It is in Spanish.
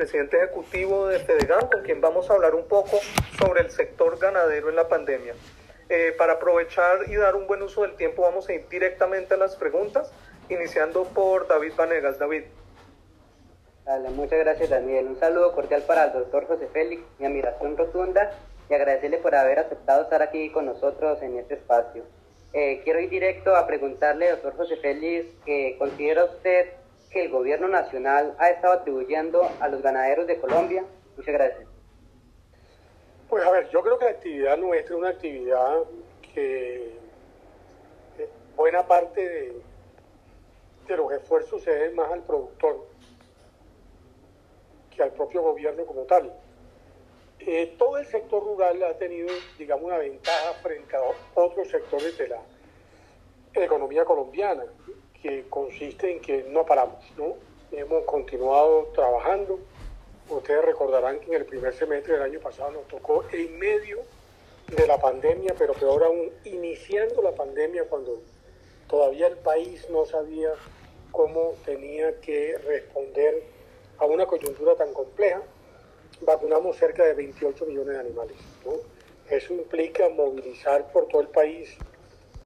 presidente ejecutivo de Fedegan, con quien vamos a hablar un poco sobre el sector ganadero en la pandemia. Eh, para aprovechar y dar un buen uso del tiempo, vamos a ir directamente a las preguntas, iniciando por David Vanegas. David. Dale, muchas gracias Daniel. Un saludo cordial para el doctor José Félix, mi admiración rotunda y agradecerle por haber aceptado estar aquí con nosotros en este espacio. Eh, quiero ir directo a preguntarle, doctor José Félix, que ¿considera usted que el gobierno nacional ha estado atribuyendo a los ganaderos de Colombia? Muchas gracias. Pues a ver, yo creo que la actividad nuestra es una actividad que buena parte de, de los esfuerzos se deben más al productor que al propio gobierno como tal. Eh, todo el sector rural ha tenido, digamos, una ventaja frente a otros sectores de la economía colombiana, que consiste en que no paramos, ¿no? Hemos continuado trabajando. Ustedes recordarán que en el primer semestre del año pasado nos tocó en medio de la pandemia, pero peor aún, iniciando la pandemia cuando todavía el país no sabía cómo tenía que responder a una coyuntura tan compleja vacunamos cerca de 28 millones de animales. Eso implica movilizar por todo el país